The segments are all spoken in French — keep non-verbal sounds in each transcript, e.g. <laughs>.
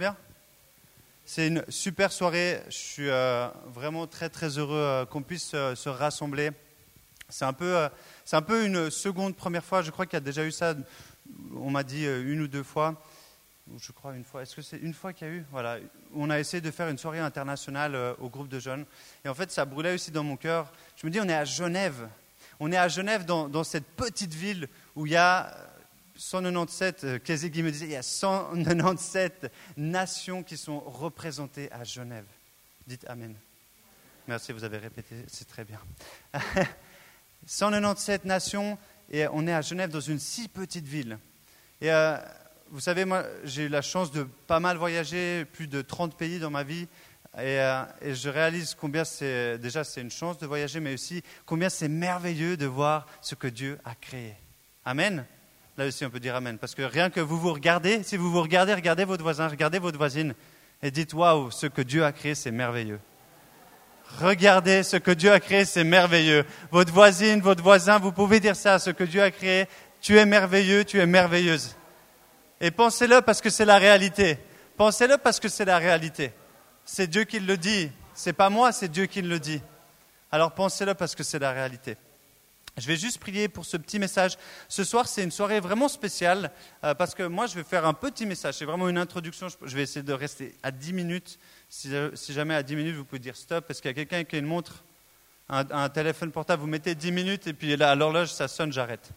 Bien. C'est une super soirée. Je suis euh, vraiment très très heureux euh, qu'on puisse euh, se rassembler. C'est un peu, c'est un peu une seconde première fois. Je crois qu'il y a déjà eu ça. On m'a dit une ou deux fois. Je crois une fois. Est-ce que c'est une fois qu'il y a eu? Voilà. On a essayé de faire une soirée internationale au groupe de jeunes. Et en fait, ça brûlait aussi dans mon cœur. Je me dis, on est à Genève. On est à Genève dans cette petite ville où il y a 197, euh, me disait, il y a 197 nations qui sont représentées à Genève. Dites Amen. Merci, vous avez répété, c'est très bien. <laughs> 197 nations et on est à Genève dans une si petite ville. Et euh, vous savez, moi, j'ai eu la chance de pas mal voyager, plus de 30 pays dans ma vie. Et, euh, et je réalise combien c'est, déjà c'est une chance de voyager, mais aussi combien c'est merveilleux de voir ce que Dieu a créé. Amen. Là aussi, on peut dire Amen. Parce que rien que vous vous regardez, si vous vous regardez, regardez votre voisin, regardez votre voisine et dites Waouh, ce que Dieu a créé, c'est merveilleux. Regardez ce que Dieu a créé, c'est merveilleux. Votre voisine, votre voisin, vous pouvez dire ça, ce que Dieu a créé, tu es merveilleux, tu es merveilleuse. Et pensez-le parce que c'est la réalité. Pensez-le parce que c'est la réalité. C'est Dieu qui le dit. C'est pas moi, c'est Dieu qui le dit. Alors pensez-le parce que c'est la réalité. Je vais juste prier pour ce petit message. Ce soir, c'est une soirée vraiment spéciale euh, parce que moi, je vais faire un petit message. C'est vraiment une introduction. Je, vais essayer de rester à 10 minutes. Si, si jamais à 10 minutes, vous pouvez dire stop. Est-ce qu'il y a quelqu'un qui a une montre, un, un téléphone portable Vous mettez 10 minutes et puis là, à l'horloge, ça sonne, j'arrête.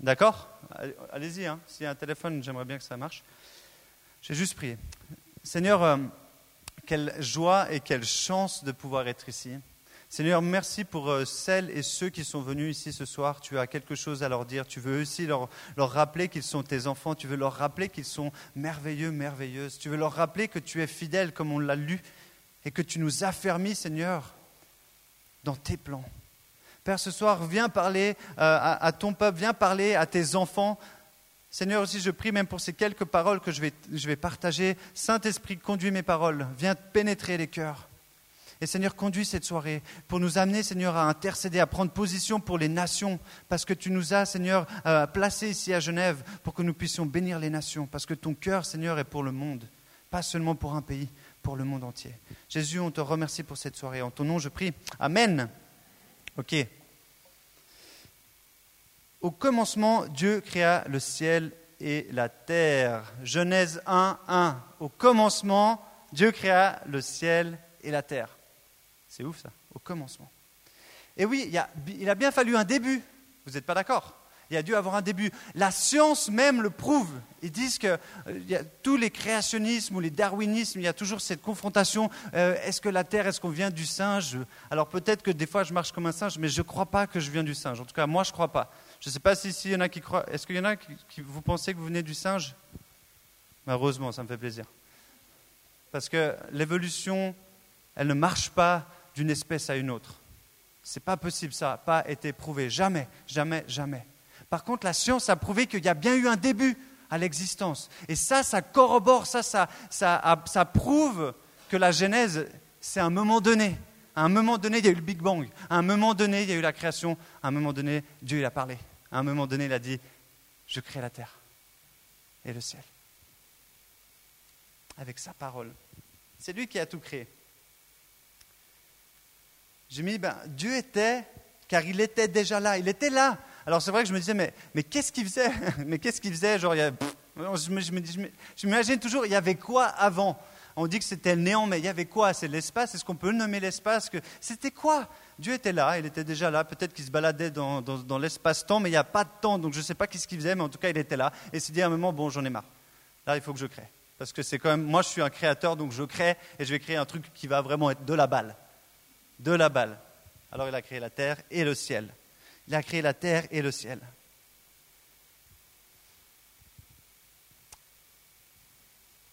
D'accord? Allez-y. Hein. S'il y a un téléphone, j'aimerais bien que ça marche. J'ai juste prié. Seigneur, euh, quelle joie et quelle chance de pouvoir être ici. Seigneur, merci pour euh, celles et ceux qui sont venus ici ce soir. Tu as quelque chose à leur dire. Tu veux aussi leur, rappeler qu'ils sont tes enfants. Tu veux leur rappeler qu'ils sont merveilleux, merveilleuses. Tu veux leur rappeler que tu es fidèle comme on l'a lu et que tu nous affermis, Seigneur, dans tes plans. Père, ce soir, viens parler euh, à, à ton peuple, viens parler à tes enfants. Seigneur, aussi, je prie même pour ces quelques paroles que je vais, je vais partager. Saint-Esprit, conduis mes paroles. Viens pénétrer les cœurs. Et Seigneur, conduis cette soirée pour nous amener, Seigneur, à intercéder, à prendre position pour les nations, parce que tu nous as, Seigneur, euh, placés ici à Genève pour que nous puissions bénir les nations, parce que ton cœur, Seigneur, est pour le monde, pas seulement pour un pays, pour le monde entier. Jésus, on te remercie pour cette soirée. En ton nom, je prie. Amen. Ok. Au commencement, Dieu créa le ciel et la terre. Genèse 1, 1. Au commencement, Dieu créa le ciel et la terre. C'est ouf ça, au commencement. Et oui, il, a, bien fallu un début. Vous n'êtes pas d'accord? Il a dû avoir un début. La science même le prouve. Ils disent que euh, tous les créationnismes ou les darwinismes, il y a toujours cette confrontation. Euh, est-ce que la Terre, est-ce qu'on vient du singe? Alors peut-être que des fois je marche comme un singe, mais je ne crois pas que je viens du singe. En tout cas, moi je ne crois pas. Je ne sais pas s'il si y en a qui croient. Est-ce qu'il y en a qui, qui, vous pensez que vous venez du singe? Heureusement, ça me fait plaisir. Parce que l'évolution, elle ne marche pas d'une espèce à une autre. C'est pas possible, ça n'a pas été prouvé. Jamais, jamais, jamais. Par contre, la science a prouvé qu'il y a bien eu un début à l'existence. Et ça, ça corrobore, ça, ça, ça, prouve que la Genèse, c'est un moment donné. Un moment donné, il y a eu le Big Bang. Un moment donné, il y a eu la création. Un moment donné, Dieu il a parlé. Un moment donné, il a dit, je crée la terre et le ciel. Avec sa parole. C'est lui qui a tout créé. J'ai mis, ben, Dieu était, car il était déjà là, il était là. Alors c'est vrai que je me disais, mais, mais qu'est-ce qu'il faisait? <laughs> Mais qu'est-ce qu'il faisait? Genre, je, m'imagine toujours, il y avait quoi avant? On dit que c'était le néant, mais il y avait quoi? C'est l'espace? Est-ce qu'on peut nommer l'espace? C'était quoi? Dieu était là, il était déjà là. Peut-être qu'il se baladait dans, dans, dans l'espace-temps, mais il n'y a pas de temps, donc je ne sais pas qu'est-ce qu'il faisait, mais en tout cas, il était là. Et s'est dit à un moment, bon, j'en ai marre. Là, il faut que je crée. Parce que c'est quand même, moi, je suis un créateur, donc je crée, et je vais créer un truc qui va vraiment être de la balle de la balle. Alors il a créé la terre et le ciel. Il a créé la terre et le ciel.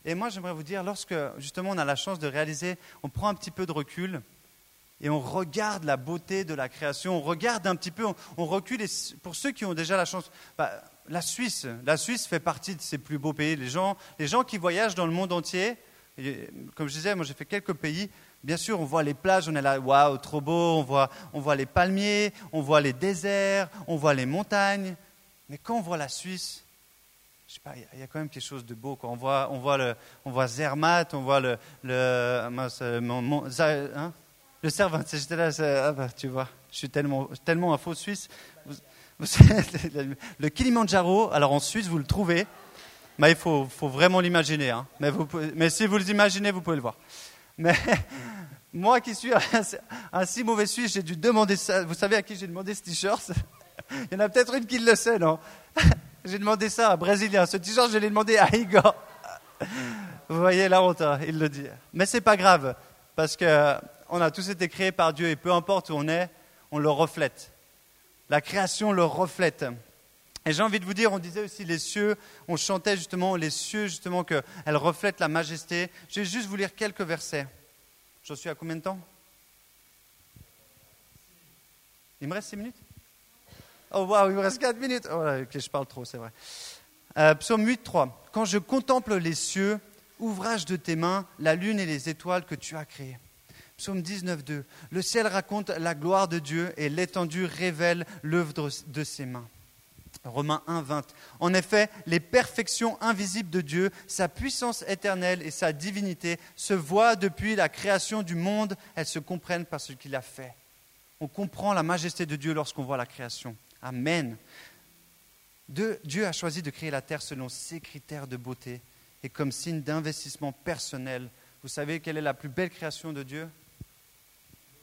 Et moi, j'aimerais vous dire, lorsque justement on a la chance de réaliser, on prend un petit peu de recul et on regarde la beauté de la création, on regarde un petit peu, on, recule. Et pour ceux qui ont déjà la chance, bah, la Suisse, la Suisse fait partie de ces plus beaux pays. Les gens, les gens qui voyagent dans le monde entier, comme je disais, moi j'ai fait quelques pays, Bien sûr, on voit les plages, on est là, waouh, trop beau, on voit, on voit les palmiers, on voit les déserts, on voit les montagnes. Mais quand on voit la Suisse, je sais pas, il y, a quand même quelque chose de beau. On, voit, on, voit le, on voit Zermatt, on voit le, le, hein? le. J'étais là, ah bah, tu vois, je suis tellement, tellement un faux Suisse. <laughs> le Kilimandjaro, alors en Suisse, vous le trouvez, mais il faut, faut vraiment l'imaginer. Hein. Mais, mais si vous l'imaginez, vous pouvez le voir. Mais <laughs> moi qui suis un, si mauvais Suisse, j'ai dû demander ça. Vous savez à qui j'ai demandé ce t-shirt? <laughs> Il y en a peut-être une qui le sait, non? <laughs> J'ai demandé ça à un Brésilien. Ce t-shirt, je l'ai demandé à Igor. <laughs> Vous voyez la honte, hein, il le dit. Mais c'est pas grave, parce qu'on a tous été créés par Dieu et peu importe où on est, on le reflète. La création le reflète. Et j'ai envie de vous dire, on disait aussi les cieux, on chantait justement les cieux, justement qu'elles reflètent la majesté. Je vais juste vous lire quelques versets. J'en suis à combien de temps Il me reste six minutes Oh waouh, il me reste quatre minutes. Oh je parle trop, c'est vrai. Euh, psaume 8, 3. Quand je contemple les cieux, ouvrage de tes mains, la lune et les étoiles que tu as créées. Psaume 19, 2. Le ciel raconte la gloire de Dieu et l'étendue révèle l'œuvre de ses mains. Romains 1, 20. En effet, les perfections invisibles de Dieu, sa puissance éternelle et sa divinité se voient depuis la création du monde, elles se comprennent par ce qu'il a fait. On comprend la majesté de Dieu lorsqu'on voit la création. Amen. Dieu a choisi de créer la terre selon ses critères de beauté et comme signe d'investissement personnel. Vous savez quelle est la plus belle création de Dieu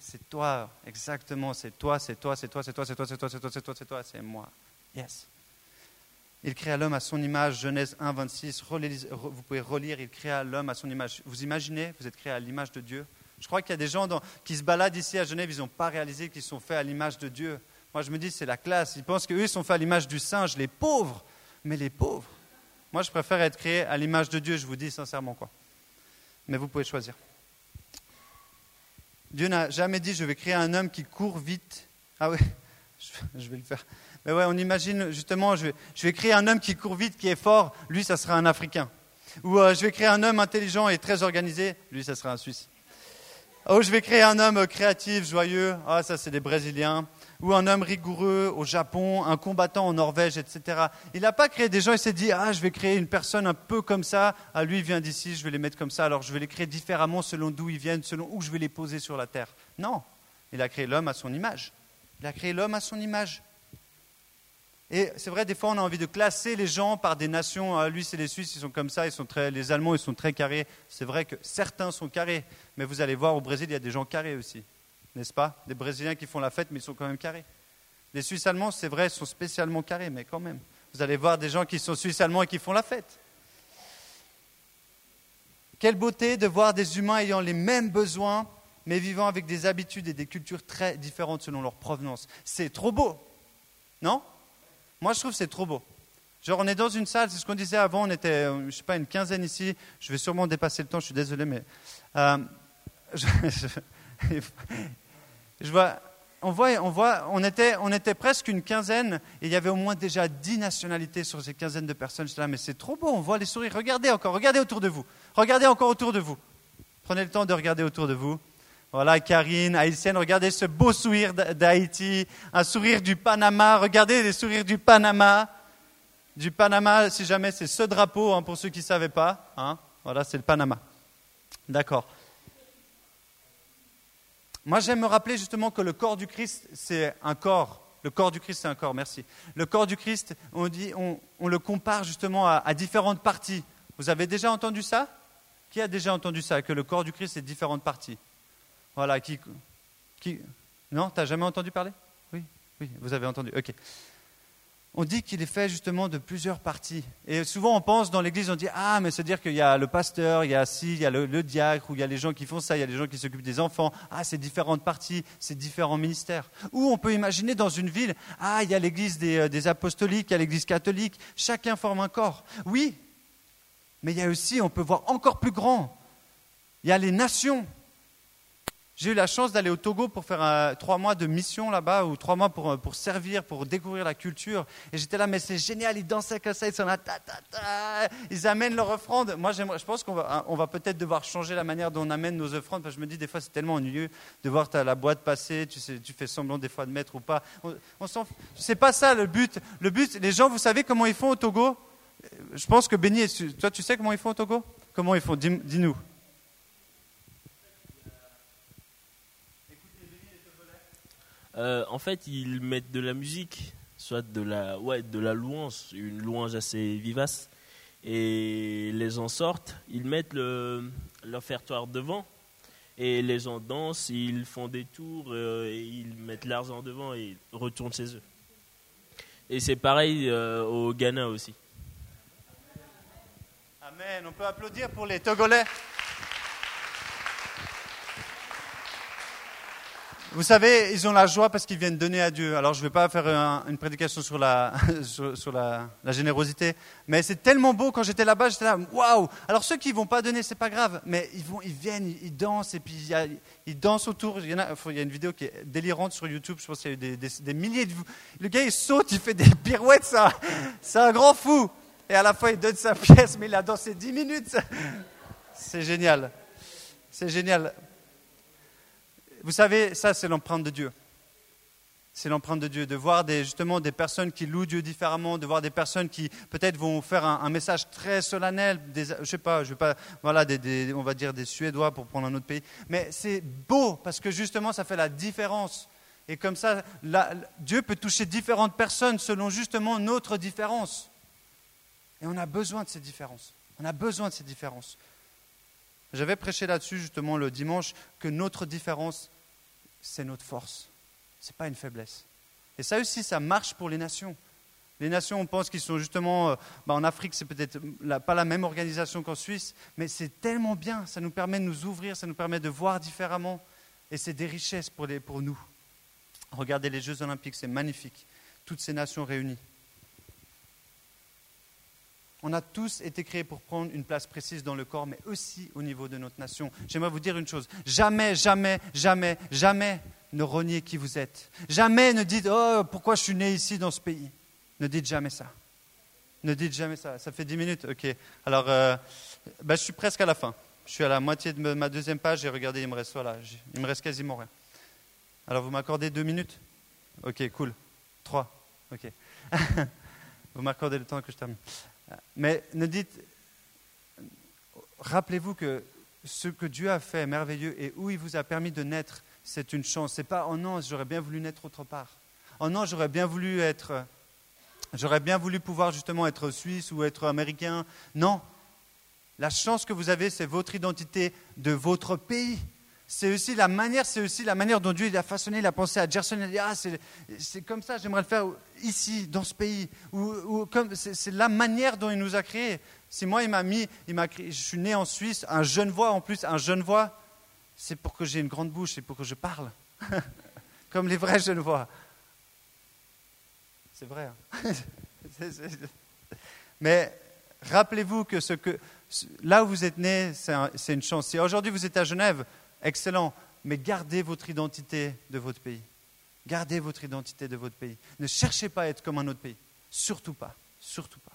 C'est toi, exactement, c'est toi, c'est toi, c'est toi, c'est toi, c'est toi, c'est toi, c'est toi, c'est toi, c'est toi, c'est moi. Yes. Il créa l'homme à son image, Genèse 1, 26. vous pouvez relire, il créa l'homme à son image. Vous imaginez, vous êtes créé à l'image de Dieu. Je crois qu'il y a des gens qui se baladent ici à Genève, ils n'ont pas réalisé qu'ils sont faits à l'image de Dieu. Moi, je me dis, c'est la classe. Ils pensent qu'eux, ils sont faits à l'image du singe, les pauvres. Mais les pauvres. Moi, je préfère être créé à l'image de Dieu, je vous dis sincèrement quoi. Mais vous pouvez choisir. Dieu n'a jamais dit, je vais créer un homme qui court vite. Ah oui, <laughs> je vais le faire. Mais ouais, on imagine justement, je vais, créer un homme qui court vite, qui est fort, lui, ça sera un Africain. Ou euh, je vais créer un homme intelligent et très organisé, lui, ça sera un Suisse. Ou oh, je vais créer un homme créatif, joyeux, ah, ça c'est des Brésiliens. Ou un homme rigoureux au Japon, un combattant en Norvège, etc. Il n'a pas créé des gens, il s'est dit, ah, je vais créer une personne un peu comme ça, ah, lui, il vient d'ici, je vais les mettre comme ça, alors je vais les créer différemment selon d'où ils viennent, selon où je vais les poser sur la terre. Non, il a créé l'homme à son image. Il a créé l'homme à son image. Et c'est vrai, des fois, on a envie de classer les gens par des nations. Ah, lui, c'est les Suisses, ils sont comme ça, ils sont très, les Allemands, ils sont très carrés. C'est vrai que certains sont carrés, mais vous allez voir, au Brésil, il y a des gens carrés aussi, n'est-ce pas? Des Brésiliens qui font la fête, mais ils sont quand même carrés. Les Suisses allemands, c'est vrai, sont spécialement carrés, mais quand même. Vous allez voir des gens qui sont Suisses allemands et qui font la fête. Quelle beauté de voir des humains ayant les mêmes besoins, mais vivant avec des habitudes et des cultures très différentes selon leur provenance. C'est trop beau, non? Moi, je trouve que c'est trop beau. Genre, on est dans une salle, c'est ce qu'on disait avant, on était, euh, je ne sais pas, une quinzaine ici. Je vais sûrement dépasser le temps, je suis désolé, mais. Euh, <laughs> je, vois, on, voit, on, voit, on, était, on était presque une quinzaine et il y avait au moins déjà dix nationalités sur ces quinzaines de personnes. Là, mais c'est trop beau, on voit les sourires. Regardez encore, regardez autour de vous. Regardez encore autour de vous. Prenez le temps de regarder autour de vous. Voilà, Karine, haïtienne, regardez ce beau sourire d'Haïti, un sourire du Panama, regardez les sourires du Panama. Du Panama, si jamais c'est ce drapeau, hein, pour ceux qui ne savaient pas. Hein. voilà, c'est le Panama. D'accord. Moi, j'aime me rappeler justement que le corps du Christ, c'est un corps. Le corps du Christ, c'est un corps, merci. Le corps du Christ, on, dit, on, le compare justement à, à différentes parties. Vous avez déjà entendu ça? Qui a déjà entendu ça Que le corps du Christ, c'est différentes parties? Voilà, qui. non, tu n'as jamais entendu parler? Oui, oui, vous avez entendu. Ok. On dit qu'il est fait justement de plusieurs parties. Et souvent on pense dans l'église, on dit Ah, mais c'est-à-dire qu'il y a le pasteur, il y a si, il y a le, diacre, ou il y a les gens qui font ça, il y a les gens qui s'occupent des enfants. Ah, c'est différentes parties, c'est différents ministères. Ou on peut imaginer dans une ville Ah, il y a l'église des, euh, des apostoliques, il y a l'église catholique, chacun forme un corps. Oui, mais il y a aussi, on peut voir encore plus grand. Il y a les nations. J'ai eu la chance d'aller au Togo pour faire trois mois de mission là-bas, ou trois mois pour, euh, pour servir, pour découvrir la culture. Et j'étais là, mais c'est génial, ils dansaient comme ça, ils sont là, ta, ta, ta, ils amènent leur offrande. Moi, je pense qu'on va, on va peut-être devoir changer la manière dont on amène nos offrandes, je me dis, des fois, c'est tellement ennuyeux de voir la boîte passer, tu, fais semblant des fois de mettre ou pas. On, on pas ça le but. Le but, les gens, vous savez comment ils font au Togo? Je pense que Béni, toi, tu sais comment ils font au Togo? Comment ils font? Dis-nous. Euh, en fait, ils mettent de la musique, soit de la, ouais, de la louange, une louange assez vivace, et les gens sortent, ils mettent l'offertoire devant, et les gens dansent, ils font des tours, euh, et ils mettent l'argent devant et retournent chez eux. Et c'est pareil euh, au Ghana aussi. Amen. On peut applaudir pour les Togolais. Vous savez, ils ont la joie parce qu'ils viennent donner à Dieu. Alors, je ne vais pas faire une prédication sur, la, <laughs> sur, la, générosité, mais c'est tellement beau. Quand j'étais là-bas, j'étais là, waouh Alors, ceux qui ne vont pas donner, c'est pas grave, mais ils, vont, ils viennent, ils dansent, et puis ils dansent autour. Il y, a, y, une vidéo qui est délirante sur YouTube, je pense qu'il y a eu des, milliers de. Le gars, il saute, il fait des <laughs> pirouettes, ça. C'est un grand fou. Et à la fois, il donne sa pièce, mais il a dansé 10 minutes. <laughs> C'est génial. C'est génial. Vous savez, ça, c'est l'empreinte de Dieu. C'est l'empreinte de Dieu, de voir justement des personnes qui louent Dieu différemment, de voir des personnes qui peut-être vont faire un, message très solennel, des, je sais pas, je vais pas, voilà, on va dire des Suédois pour prendre un autre pays. Mais c'est beau parce que justement, ça fait la différence. Et comme ça, Dieu peut toucher différentes personnes selon justement notre différence. Et on a besoin de ces différences. On a besoin de ces différences. J'avais prêché là-dessus justement le dimanche que notre différence, c'est notre force. Ce n'est pas une faiblesse. Et ça aussi, ça marche pour les nations. Les nations, on pense qu'ils sont justement, euh, bah, en Afrique, c'est peut-être pas la même organisation qu'en Suisse, mais c'est tellement bien, ça nous permet de nous ouvrir, ça nous permet de voir différemment, et c'est des richesses pour, pour nous. Regardez les Jeux olympiques, c'est magnifique, toutes ces nations réunies. On a tous été créés pour prendre une place précise dans le corps, mais aussi au niveau de notre nation. J'aimerais vous dire une chose. Jamais, jamais, jamais, jamais ne reniez qui vous êtes. Jamais ne dites Oh, pourquoi je suis né ici dans ce pays. Ne dites jamais ça. Ne dites jamais ça. Ça fait dix minutes Ok. Alors, euh, ben, je suis presque à la fin. Je suis à la moitié de ma deuxième page et regardez, il me reste, voilà, il me reste quasiment rien. Alors, vous m'accordez deux minutes? Ok, cool. Trois. Ok. <laughs> vous m'accordez le temps que je termine. Mais ne dites, rappelez-vous que ce que Dieu a fait est merveilleux et où il vous a permis de naître, c'est une chance. C'est pas oh non, j'aurais bien voulu naître autre part. Oh non, j'aurais bien voulu être, j'aurais bien voulu pouvoir justement être suisse ou être américain. Non, la chance que vous avez, c'est votre identité de votre pays c'est aussi la manière, c'est aussi la manière dont Dieu a façonné, il a pensé à Gerson, il a dit ah c'est comme ça, j'aimerais le faire ici, dans ce pays, ou, comme c'est la manière dont il nous a créés. Si moi il m'a mis, il m'a je suis né en Suisse, un jeune voix en plus, un jeune voix, c'est pour que j'ai une grande bouche, c'est pour que je parle, <laughs> comme les vrais jeunes voix. C'est vrai. Hein. <laughs> Mais rappelez-vous que, ce que là où vous êtes né, c'est une chance. Si aujourd'hui vous êtes à Genève, excellent, mais gardez votre identité de votre pays. Gardez votre identité de votre pays. Ne cherchez pas à être comme un autre pays. Surtout pas. Surtout pas.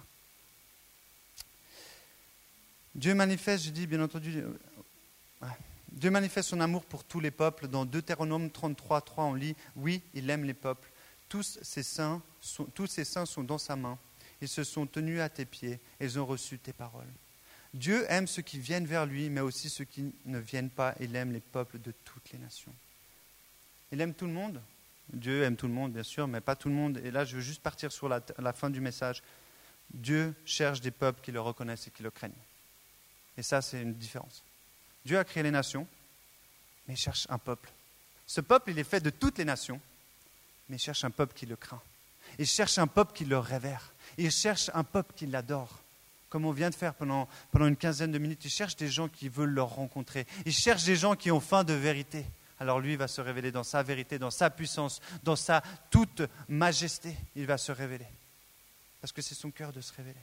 Dieu manifeste, je dis bien entendu, euh, Dieu manifeste son amour pour tous les peuples. Dans Deutéronome 33, 3, on lit Oui, il aime les peuples. Tous ses saints sont, tous ses saints sont dans sa main. Ils se sont tenus à tes pieds. Ils ont reçu tes paroles. Dieu aime ceux qui viennent vers lui, mais aussi ceux qui ne viennent pas. Il aime les peuples de toutes les nations. Il aime tout le monde. Dieu aime tout le monde, bien sûr, mais pas tout le monde. Et là, je veux juste partir sur la, fin du message. Dieu cherche des peuples qui le reconnaissent et qui le craignent. Et ça, c'est une différence. Dieu a créé les nations, mais cherche un peuple. Ce peuple, il est fait de toutes les nations, mais cherche un peuple qui le craint. Il cherche un peuple qui le révère. Il cherche un peuple qui l'adore comme on vient de faire pendant, une quinzaine de minutes. Il cherche des gens qui veulent le rencontrer. Il cherche des gens qui ont faim de vérité. Alors lui va se révéler dans sa vérité, dans sa puissance, dans sa toute majesté. Il va se révéler. Parce que c'est son cœur de se révéler.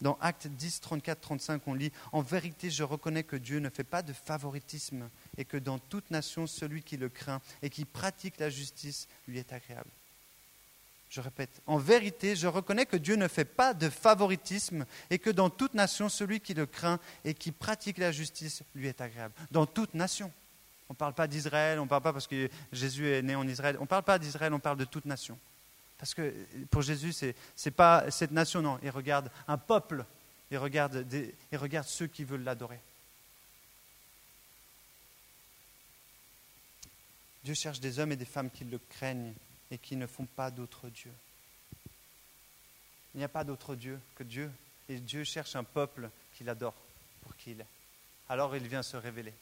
Dans Actes 10, 34, 35, on lit En vérité, je reconnais que Dieu ne fait pas de favoritisme et que dans toute nation, celui qui le craint et qui pratique la justice lui est agréable. Je répète, en vérité, je reconnais que Dieu ne fait pas de favoritisme et que dans toute nation, celui qui le craint et qui pratique la justice lui est agréable. Dans toute nation. On ne parle pas d'Israël, on ne parle pas parce que Jésus est né en Israël. On ne parle pas d'Israël, on parle de toute nation. Parce que pour Jésus, ce n'est pas cette nation, non. Il regarde un peuple. Il regarde, regarde ceux qui veulent l'adorer. Dieu cherche des hommes et des femmes qui le craignent et qui ne font pas d'autre Dieu. Il n'y a pas d'autre Dieu que Dieu. Et Dieu cherche un peuple qui l'adore pour qui il est. Alors il vient se révéler.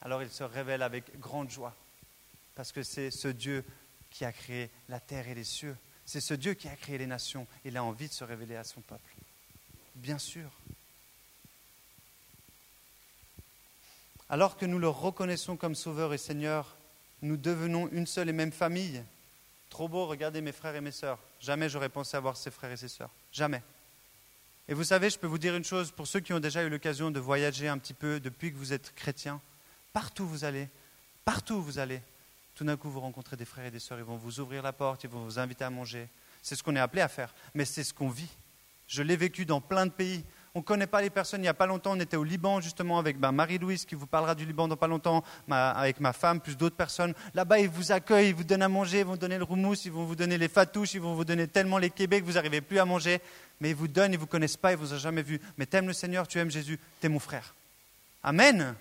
Alors il se révèle avec grande joie. Parce que c'est ce Dieu qui a créé la terre et les cieux. C'est ce Dieu qui a créé les nations. Il a envie de se révéler à son peuple. Bien sûr. Alors que nous le reconnaissons comme Sauveur et Seigneur, nous devenons une seule et même famille. Trop beau, regardez mes frères et mes sœurs. Jamais j'aurais pensé avoir ces frères et ces sœurs. Jamais. Et vous savez, je peux vous dire une chose, pour ceux qui ont déjà eu l'occasion de voyager un petit peu depuis que vous êtes chrétiens, partout où vous allez, partout où vous allez, tout d'un coup vous rencontrez des frères et des sœurs, ils vont vous ouvrir la porte, ils vont vous inviter à manger. C'est ce qu'on est appelé à faire, mais c'est ce qu'on vit. Je l'ai vécu dans plein de pays. On ne connaît pas les personnes. Il n'y a pas longtemps, on était au Liban justement avec Marie-Louise qui vous parlera du Liban dans pas longtemps, avec ma femme, plus d'autres personnes. Là-bas, ils vous accueillent, ils vous donnent à manger, ils vont donner le roumous, ils vont vous donner les fatouches, ils vont vous donner tellement les Québec que vous n'arrivez plus à manger. Mais ils vous donnent, ils ne vous connaissent pas, ils ne vous ont jamais vu. Mais tu aimes le Seigneur, tu aimes Jésus, tu es mon frère. Amen.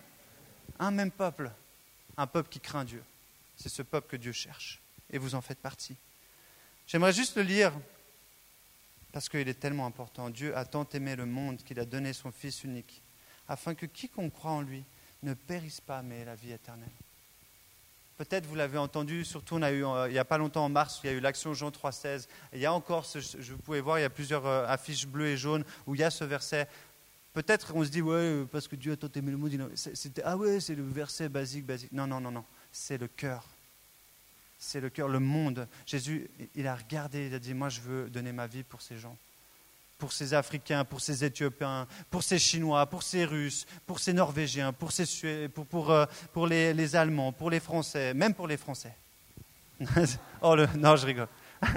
Un même peuple, un peuple qui craint Dieu. C'est ce peuple que Dieu cherche. Et vous en faites partie. J'aimerais juste le lire parce qu'il est tellement important. Dieu a tant aimé le monde qu'il a donné son Fils unique, afin que quiconque croit en lui ne périsse pas, mais ait la vie éternelle. Peut-être vous l'avez entendu, surtout on a eu, euh, il n'y a pas longtemps en mars, il y a eu l'action Jean 3,16. Il y a encore, je vous pouvez voir, il y a plusieurs euh, affiches bleues et jaunes où il y a ce verset. Peut-être on se dit, ouais, parce que Dieu a tant aimé le monde. C'était, ah ouais, c'est le verset basique, basique. Non, non, non, non. C'est le cœur c'est le cœur, le monde. Jésus, il a regardé, il a dit, moi je veux donner ma vie pour ces gens, pour ces Africains, pour ces Éthiopiens, pour ces Chinois, pour ces Russes, pour ces Norvégiens, pour, ces, pour, pour, euh, pour les, les, Allemands, pour les Français, même pour les Français. <laughs> oh, le, non, je rigole. <laughs>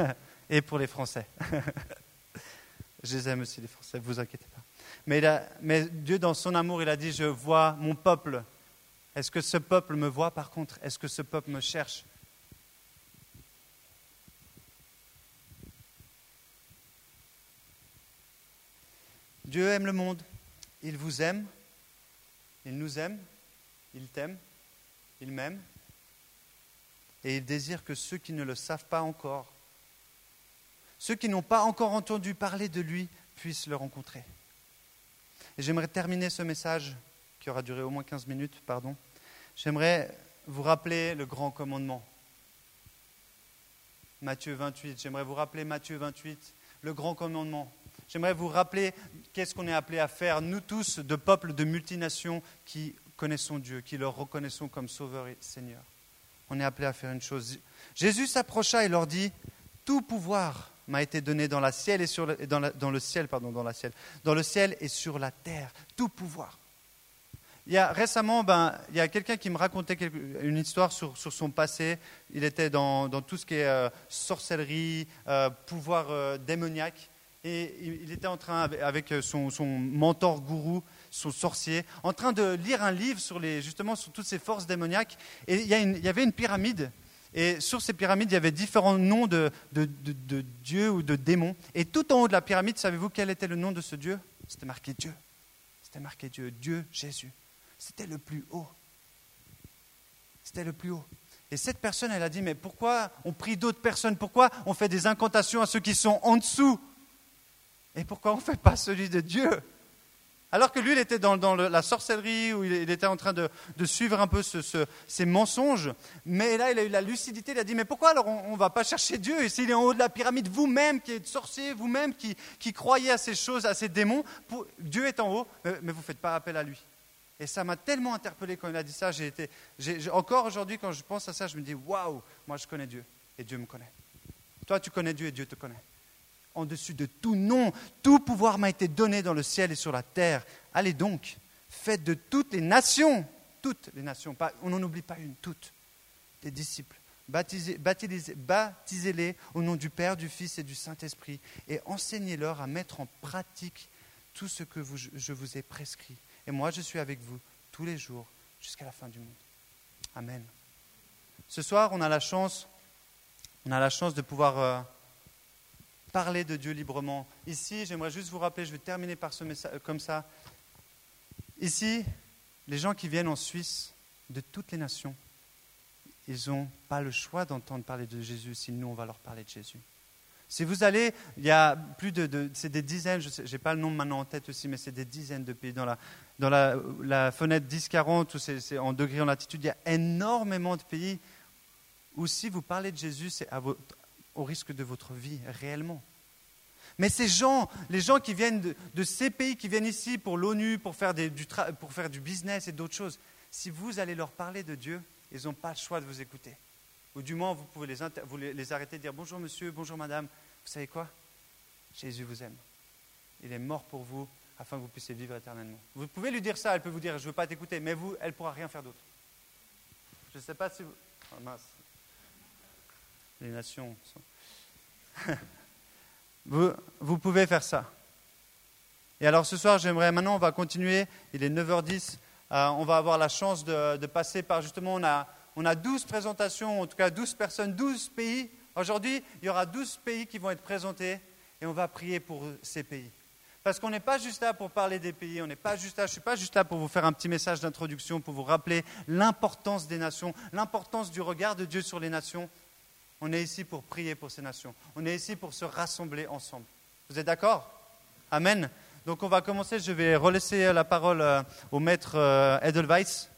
Et pour les Français. <laughs> je les aime aussi, les Français, vous inquiétez pas. Mais, mais Dieu, dans son amour, il a dit, je vois mon peuple. Est-ce que ce peuple me voit par contre? Est-ce que ce peuple me cherche? Dieu aime le monde, il vous aime, il nous aime, il t'aime, il m'aime, et il désire que ceux qui ne le savent pas encore, ceux qui n'ont pas encore entendu parler de lui, puissent le rencontrer. Et j'aimerais terminer ce message, qui aura duré au moins 15 minutes, pardon. J'aimerais vous rappeler le grand commandement. Matthieu 28, j'aimerais vous rappeler Matthieu 28, le grand commandement j'aimerais vous rappeler qu'est-ce qu'on est appelé à faire, nous tous, de peuples de multinations qui connaissons Dieu, qui le reconnaissons comme Sauveur et Seigneur. On est appelé à faire une chose. Jésus s'approcha et leur dit Tout pouvoir m'a été donné dans, la ciel et sur le, dans, le ciel, pardon, dans la ciel, dans le ciel et sur la terre. Tout pouvoir. Il y a, récemment, ben, il y a quelqu'un qui me racontait une histoire sur, son passé. Il était dans, dans tout ce qui est euh, sorcellerie, euh, pouvoir euh, démoniaque et il était en train, avec son, mentor gourou, son sorcier, en train de lire un livre sur les, justement sur toutes ces forces démoniaques. Et il y, avait une pyramide. Et sur ces pyramides, il y avait différents noms de, de, dieux ou de démons. Et tout en haut de la pyramide, savez-vous quel était le nom de ce Dieu? C'était marqué Dieu. C'était marqué Dieu, Dieu Jésus. C'était le plus haut. C'était le plus haut. Et cette personne, elle a dit, mais pourquoi on prie d'autres personnes? Pourquoi on fait des incantations à ceux qui sont en dessous? Et pourquoi on ne fait pas celui de Dieu? Alors que lui, il était dans, la sorcellerie, où il, était en train de, suivre un peu ces mensonges. Mais là, il a eu la lucidité, il a dit, mais pourquoi alors on ne va pas chercher Dieu? Et s'il est en haut de la pyramide, vous-même qui êtes sorcier, vous-même qui, croyez à ces choses, à ces démons, Dieu est en haut, mais, vous ne faites pas appel à lui. Et ça m'a tellement interpellé quand il a dit ça. J'ai été, encore aujourd'hui, quand je pense à ça, je me dis, waouh, moi je connais Dieu et Dieu me connaît. Toi, tu connais Dieu et Dieu te connaît en dessus de tout nom. Tout pouvoir m'a été donné dans le ciel et sur la terre. Allez donc, faites de toutes les nations, toutes les nations, on n'en oublie pas une, toutes, des disciples. Baptisez-les au nom du Père, du Fils et du Saint-Esprit et enseignez-leur à mettre en pratique tout ce que je vous ai prescrit. Et moi, je suis avec vous tous les jours jusqu'à la fin du monde. Amen. Ce soir, on a la chance, on a la chance de pouvoir... Euh, parler de Dieu librement. Ici, j'aimerais juste vous rappeler, je vais terminer par ce message comme ça. Ici, les gens qui viennent en Suisse de toutes les nations, ils n'ont pas le choix d'entendre parler de Jésus si nous, on va leur parler de Jésus. Si vous allez, il y a plus de, c'est des dizaines, je n'ai pas le nom maintenant en tête aussi, mais c'est des dizaines de pays dans la, dans la, fenêtre 10-40, où c'est en degrés en latitude, il y a énormément de pays où si vous parlez de Jésus, c'est au risque de votre vie, réellement. Mais ces gens, les gens qui viennent de, ces pays, qui viennent ici pour l'ONU, pour, faire du business et d'autres choses, si vous allez leur parler de Dieu, ils n'ont pas le choix de vous écouter. Ou du moins, vous pouvez les, vous les arrêter et dire bonjour monsieur, bonjour madame. Vous savez quoi? Jésus vous aime. Il est mort pour vous afin que vous puissiez vivre éternellement. Vous pouvez lui dire ça, elle peut vous dire je ne veux pas t'écouter, mais vous, elle ne pourra rien faire d'autre. Je ne sais pas si vous. Oh, mince. Les nations sont. Vous, pouvez faire ça. Et alors ce soir, j'aimerais, maintenant on va continuer, il est 9h10, euh, on va avoir la chance de, de passer par justement, on a, on a 12 présentations, en tout cas 12 personnes, 12 pays. Aujourd'hui, il y aura 12 pays qui vont être présentés et on va prier pour ces pays. Parce qu'on n'est pas juste là pour parler des pays, on n'est pas juste là, je ne suis pas juste là pour vous faire un petit message d'introduction, pour vous rappeler l'importance des nations, l'importance du regard de Dieu sur les nations. On est ici pour prier pour ces nations. On est ici pour se rassembler ensemble. Vous êtes d'accord? Amen. Donc on va commencer, je vais relaisser la parole euh, au maître euh, Edelweiss.